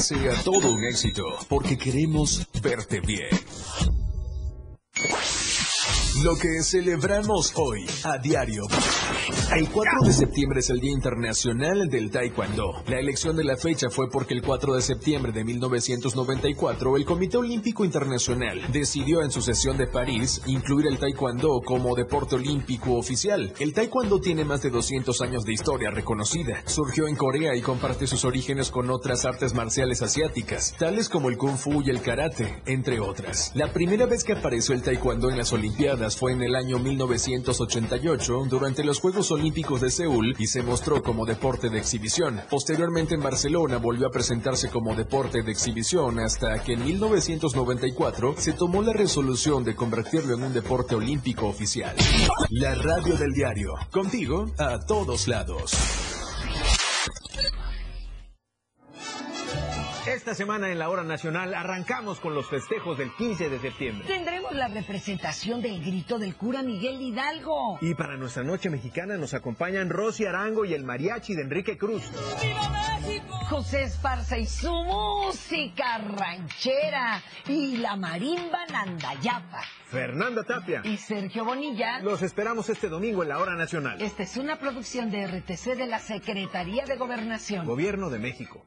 sea todo un éxito, porque queremos verte bien. Lo que celebramos hoy a diario El 4 de septiembre es el Día Internacional del Taekwondo. La elección de la fecha fue porque el 4 de septiembre de 1994 el Comité Olímpico Internacional decidió en su sesión de París incluir el Taekwondo como deporte olímpico oficial. El Taekwondo tiene más de 200 años de historia reconocida. Surgió en Corea y comparte sus orígenes con otras artes marciales asiáticas, tales como el Kung Fu y el Karate, entre otras. La primera vez que apareció el Taekwondo en las Olimpiadas fue en el año 1988 durante los Juegos Olímpicos de Seúl y se mostró como deporte de exhibición. Posteriormente en Barcelona volvió a presentarse como deporte de exhibición hasta que en 1994 se tomó la resolución de convertirlo en un deporte olímpico oficial. La radio del diario, contigo a todos lados. Esta semana en la hora nacional arrancamos con los festejos del 15 de septiembre. Tendremos la representación del grito del cura Miguel Hidalgo. Y para nuestra noche mexicana nos acompañan Rosy Arango y el mariachi de Enrique Cruz. ¡Viva México! José Esparza y su música ranchera y la marimba Nandayapa. Fernanda Tapia y Sergio Bonilla. Los esperamos este domingo en la hora nacional. Esta es una producción de RTC de la Secretaría de Gobernación. Gobierno de México.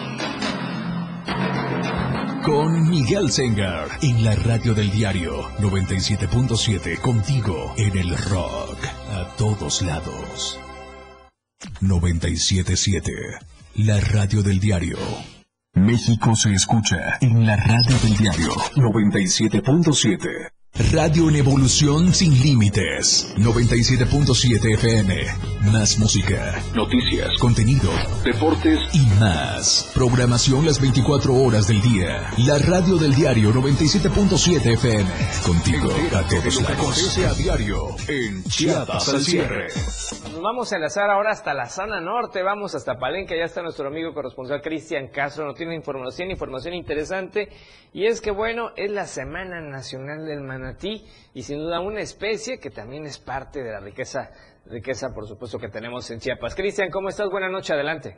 con Miguel Sengar en la radio del diario 97.7 contigo en el rock a todos lados. 97.7 la radio del diario. México se escucha en la radio del diario 97.7. Radio en evolución sin límites. 97.7 FM. Más música, noticias, contenido, deportes y más. Programación las 24 horas del día. La radio del diario 97.7 FM. Contigo a todos lados. a diario en Chiapas al cierre. Nos vamos a enlazar ahora hasta la zona norte. Vamos hasta Palenque. Ya está nuestro amigo corresponsal Cristian Castro. Nos tiene información, información interesante. Y es que, bueno, es la Semana Nacional del Manatí y sin duda una especie que también es parte de la riqueza, riqueza por supuesto que tenemos en Chiapas. Cristian, ¿cómo estás? Buenas noches, adelante.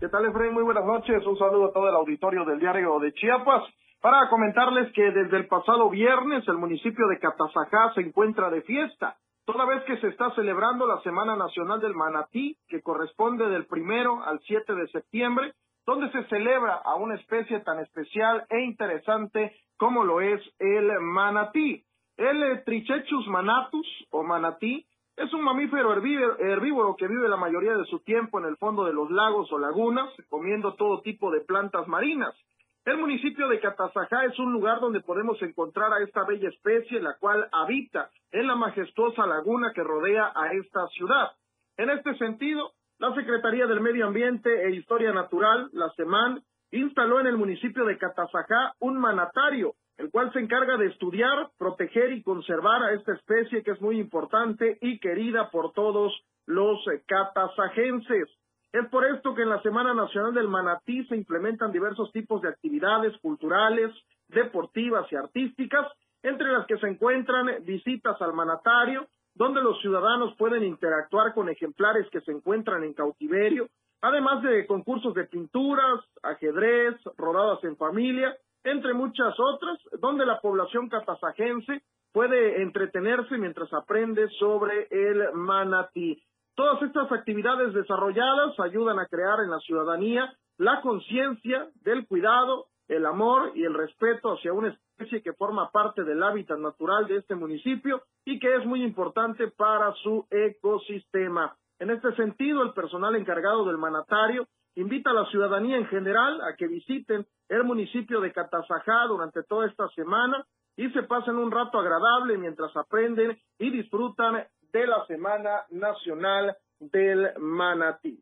¿Qué tal, Efraín? Muy buenas noches. Un saludo a todo el auditorio del diario de Chiapas. Para comentarles que desde el pasado viernes el municipio de Catazajá se encuentra de fiesta, toda vez que se está celebrando la Semana Nacional del Manatí, que corresponde del primero al 7 de septiembre, donde se celebra a una especie tan especial e interesante como lo es el manatí. El Trichechus manatus o manatí es un mamífero herbívoro que vive la mayoría de su tiempo en el fondo de los lagos o lagunas, comiendo todo tipo de plantas marinas. El municipio de Catazajá es un lugar donde podemos encontrar a esta bella especie, la cual habita en la majestuosa laguna que rodea a esta ciudad. En este sentido, la Secretaría del Medio Ambiente e Historia Natural, la SEMAN, instaló en el municipio de Catazajá un manatario, el cual se encarga de estudiar, proteger y conservar a esta especie que es muy importante y querida por todos los catazajenses. Es por esto que en la Semana Nacional del Manatí se implementan diversos tipos de actividades culturales, deportivas y artísticas, entre las que se encuentran visitas al manatario, donde los ciudadanos pueden interactuar con ejemplares que se encuentran en cautiverio, además de concursos de pinturas, ajedrez, rodadas en familia, entre muchas otras, donde la población catasajense puede entretenerse mientras aprende sobre el manatí. Todas estas actividades desarrolladas ayudan a crear en la ciudadanía la conciencia del cuidado, el amor y el respeto hacia una especie que forma parte del hábitat natural de este municipio y que es muy importante para su ecosistema. En este sentido, el personal encargado del manatario invita a la ciudadanía en general a que visiten el municipio de Catazajá durante toda esta semana y se pasen un rato agradable mientras aprenden y disfrutan de la Semana Nacional del Manatí.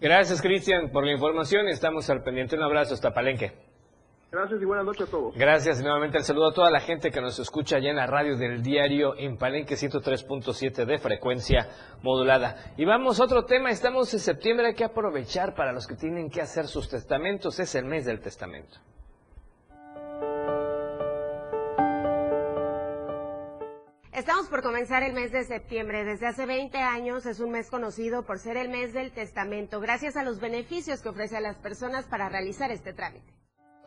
Gracias, Cristian, por la información. Estamos al pendiente. Un abrazo hasta Palenque. Gracias y buenas noches a todos. Gracias y nuevamente el saludo a toda la gente que nos escucha allá en la radio del diario en Palenque 103.7 de frecuencia modulada. Y vamos a otro tema, estamos en septiembre, hay que aprovechar para los que tienen que hacer sus testamentos, es el mes del testamento. Estamos por comenzar el mes de septiembre. Desde hace 20 años es un mes conocido por ser el mes del testamento, gracias a los beneficios que ofrece a las personas para realizar este trámite.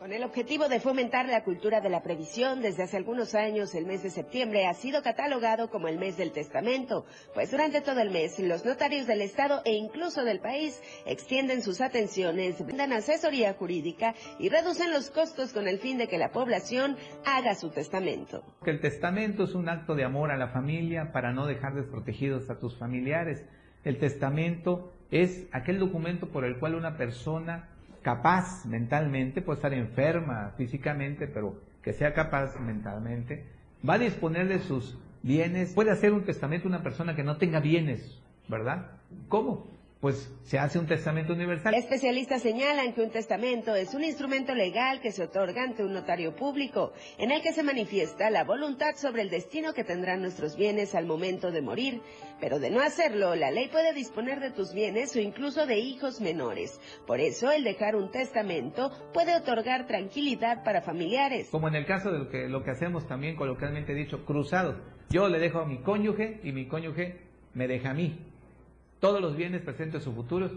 Con el objetivo de fomentar la cultura de la previsión, desde hace algunos años el mes de septiembre ha sido catalogado como el mes del testamento, pues durante todo el mes los notarios del Estado e incluso del país extienden sus atenciones, brindan asesoría jurídica y reducen los costos con el fin de que la población haga su testamento. El testamento es un acto de amor a la familia para no dejar desprotegidos a tus familiares. El testamento es aquel documento por el cual una persona capaz mentalmente, puede estar enferma físicamente, pero que sea capaz mentalmente, va a disponer de sus bienes. Puede hacer un testamento una persona que no tenga bienes, ¿verdad? ¿Cómo? Pues se hace un testamento universal. Especialistas señalan que un testamento es un instrumento legal que se otorga ante un notario público, en el que se manifiesta la voluntad sobre el destino que tendrán nuestros bienes al momento de morir. Pero de no hacerlo, la ley puede disponer de tus bienes o incluso de hijos menores. Por eso, el dejar un testamento puede otorgar tranquilidad para familiares. Como en el caso de lo que, lo que hacemos también coloquialmente dicho, cruzado. Yo le dejo a mi cónyuge y mi cónyuge me deja a mí todos los bienes presentes o futuros.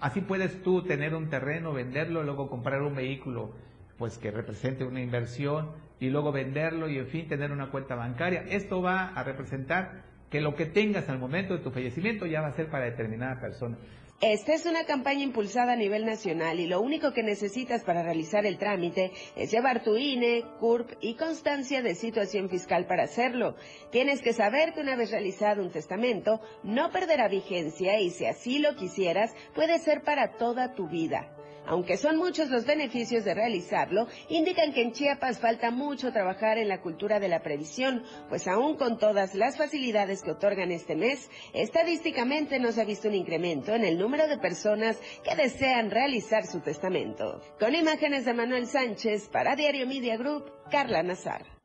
Así puedes tú tener un terreno, venderlo, luego comprar un vehículo pues que represente una inversión y luego venderlo y en fin tener una cuenta bancaria. Esto va a representar que lo que tengas al momento de tu fallecimiento ya va a ser para determinada persona. Esta es una campaña impulsada a nivel nacional y lo único que necesitas para realizar el trámite es llevar tu INE, CURP y constancia de situación fiscal para hacerlo. Tienes que saber que una vez realizado un testamento no perderá vigencia y si así lo quisieras puede ser para toda tu vida. Aunque son muchos los beneficios de realizarlo, indican que en Chiapas falta mucho trabajar en la cultura de la previsión, pues aún con todas las facilidades que otorgan este mes, estadísticamente no se ha visto un incremento en el número de personas que desean realizar su testamento. Con imágenes de Manuel Sánchez para Diario Media Group, Carla Nazar.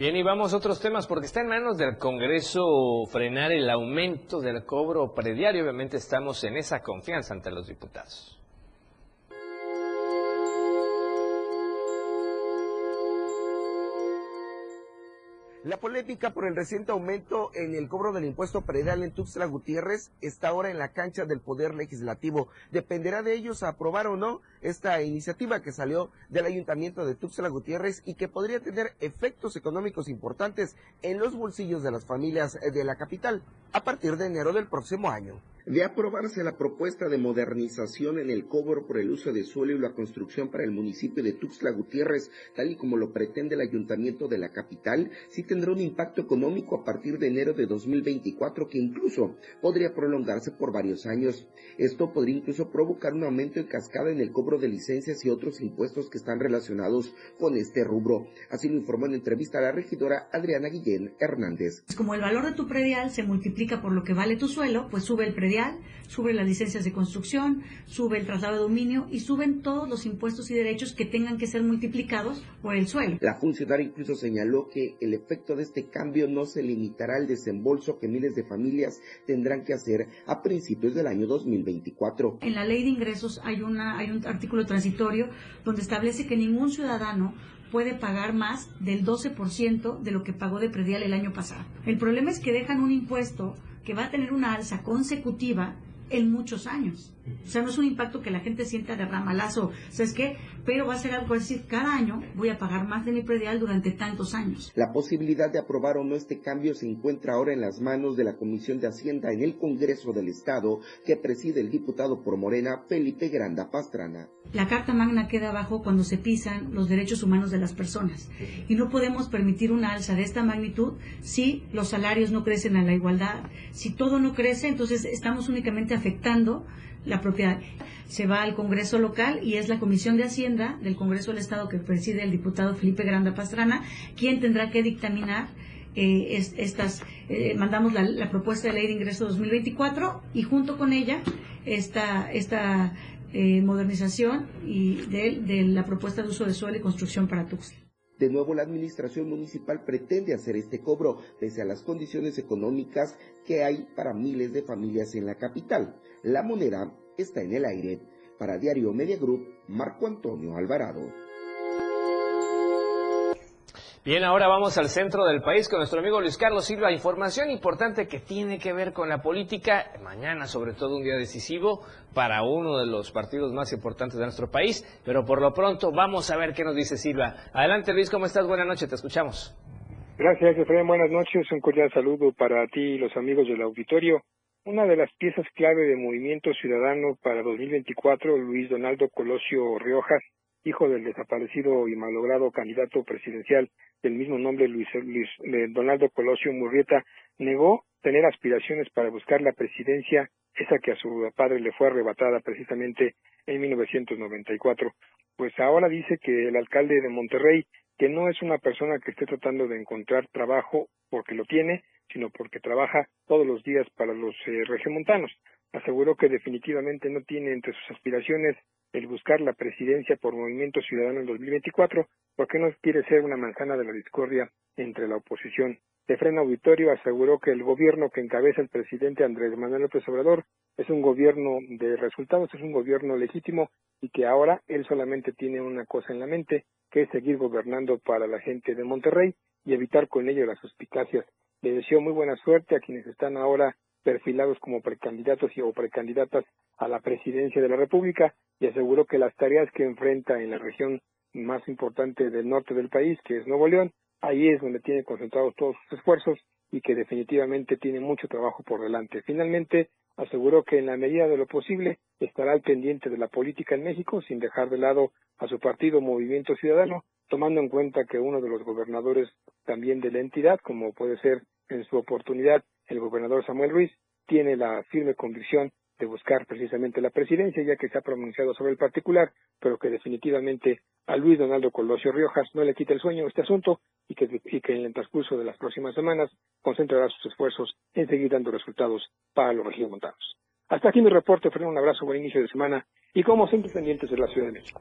Bien, y vamos a otros temas porque está en manos del Congreso frenar el aumento del cobro prediario. Obviamente estamos en esa confianza ante los diputados. La polémica por el reciente aumento en el cobro del impuesto predial en Tuxtla Gutiérrez está ahora en la cancha del Poder Legislativo. Dependerá de ellos aprobar o no esta iniciativa que salió del Ayuntamiento de Tuxtla Gutiérrez y que podría tener efectos económicos importantes en los bolsillos de las familias de la capital a partir de enero del próximo año. De aprobarse la propuesta de modernización en el cobro por el uso de suelo y la construcción para el municipio de Tuxtla Gutiérrez, tal y como lo pretende el ayuntamiento de la capital, sí tendrá un impacto económico a partir de enero de 2024 que incluso podría prolongarse por varios años. Esto podría incluso provocar un aumento en cascada en el cobro de licencias y otros impuestos que están relacionados con este rubro. Así lo informó en entrevista a la regidora Adriana Guillén Hernández. Como el valor de tu predial se multiplica por lo que vale tu suelo, pues sube el predial sube las licencias de construcción, sube el traslado de dominio y suben todos los impuestos y derechos que tengan que ser multiplicados por el suelo. La funcionaria incluso señaló que el efecto de este cambio no se limitará al desembolso que miles de familias tendrán que hacer a principios del año 2024. En la ley de ingresos hay, una, hay un artículo transitorio donde establece que ningún ciudadano puede pagar más del 12% de lo que pagó de predial el año pasado. El problema es que dejan un impuesto que va a tener una alza consecutiva en muchos años. O sea, no es un impacto que la gente sienta de ramalazo, ¿sabes qué? Pero va a ser algo, decir, cada año voy a pagar más de mi predial durante tantos años. La posibilidad de aprobar o no este cambio se encuentra ahora en las manos de la Comisión de Hacienda en el Congreso del Estado, que preside el diputado por Morena, Felipe Granda Pastrana. La Carta Magna queda abajo cuando se pisan los derechos humanos de las personas. Y no podemos permitir una alza de esta magnitud si los salarios no crecen a la igualdad. Si todo no crece, entonces estamos únicamente afectando la propiedad. Se va al Congreso local y es la Comisión de Hacienda del Congreso del Estado que preside el diputado Felipe Granda Pastrana quien tendrá que dictaminar eh, estas, eh, mandamos la, propuesta de ley de ingreso 2024 y junto con ella esta, esta eh, modernización y de, la propuesta de uso de suelo y construcción para Tuxtla. De nuevo, la administración municipal pretende hacer este cobro, pese a las condiciones económicas que hay para miles de familias en la capital. La moneda está en el aire. Para Diario Media Group, Marco Antonio Alvarado. Bien, ahora vamos al centro del país con nuestro amigo Luis Carlos Silva. Información importante que tiene que ver con la política. Mañana, sobre todo, un día decisivo para uno de los partidos más importantes de nuestro país. Pero por lo pronto, vamos a ver qué nos dice Silva. Adelante, Luis, ¿cómo estás? Buenas noches, te escuchamos. Gracias, Efraín. Buenas noches. Un cordial saludo para ti y los amigos del auditorio. Una de las piezas clave de Movimiento Ciudadano para 2024, Luis Donaldo Colosio Riojas, hijo del desaparecido y malogrado candidato presidencial del mismo nombre, Luis, Luis eh, Donaldo Colosio Murrieta, negó tener aspiraciones para buscar la presidencia, esa que a su padre le fue arrebatada precisamente en 1994. Pues ahora dice que el alcalde de Monterrey, que no es una persona que esté tratando de encontrar trabajo porque lo tiene, sino porque trabaja todos los días para los eh, regiomontanos. Aseguró que definitivamente no tiene entre sus aspiraciones el buscar la presidencia por Movimiento Ciudadano en 2024, porque no quiere ser una manzana de la discordia entre la oposición. De Freno Auditorio aseguró que el gobierno que encabeza el presidente Andrés Manuel López Obrador es un gobierno de resultados, es un gobierno legítimo y que ahora él solamente tiene una cosa en la mente, que es seguir gobernando para la gente de Monterrey y evitar con ello las suspicacias. Le deseo muy buena suerte a quienes están ahora perfilados como precandidatos y o precandidatas a la presidencia de la República y aseguró que las tareas que enfrenta en la región más importante del norte del país, que es Nuevo León, ahí es donde tiene concentrados todos sus esfuerzos y que definitivamente tiene mucho trabajo por delante. Finalmente, aseguró que en la medida de lo posible estará al pendiente de la política en México sin dejar de lado a su partido Movimiento Ciudadano, tomando en cuenta que uno de los gobernadores también de la entidad, como puede ser en su oportunidad el gobernador Samuel Ruiz tiene la firme convicción de buscar precisamente la presidencia, ya que se ha pronunciado sobre el particular, pero que definitivamente a Luis Donaldo Colosio Riojas no le quita el sueño este asunto y que, en el transcurso de las próximas semanas concentrará sus esfuerzos en seguir dando resultados para los regiomontanos. Hasta aquí mi reporte, Fernando, un abrazo, buen inicio de semana y como siempre pendientes de la Ciudad de México.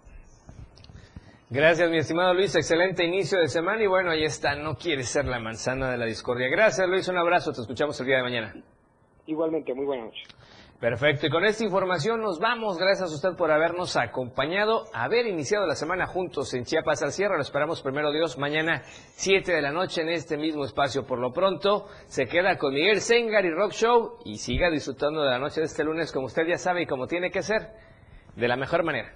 Gracias, mi estimado Luis. Excelente inicio de semana. Y bueno, ahí está. No quiere ser la manzana de la discordia. Gracias, Luis. Un abrazo. Te escuchamos el día de mañana. Igualmente, muy buenas noches. Perfecto. Y con esta información nos vamos. Gracias a usted por habernos acompañado, haber iniciado la semana juntos en Chiapas al cierre. Lo esperamos primero Dios mañana 7 de la noche en este mismo espacio. Por lo pronto, se queda con Miguel Sengar y Rock Show y siga disfrutando de la noche de este lunes como usted ya sabe y como tiene que ser, de la mejor manera.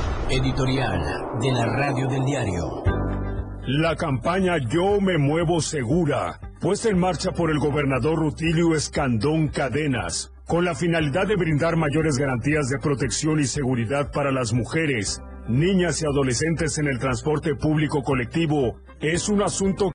Editorial de la Radio del Diario. La campaña Yo me muevo segura, puesta en marcha por el gobernador Rutilio Escandón Cadenas, con la finalidad de brindar mayores garantías de protección y seguridad para las mujeres, niñas y adolescentes en el transporte público colectivo, es un asunto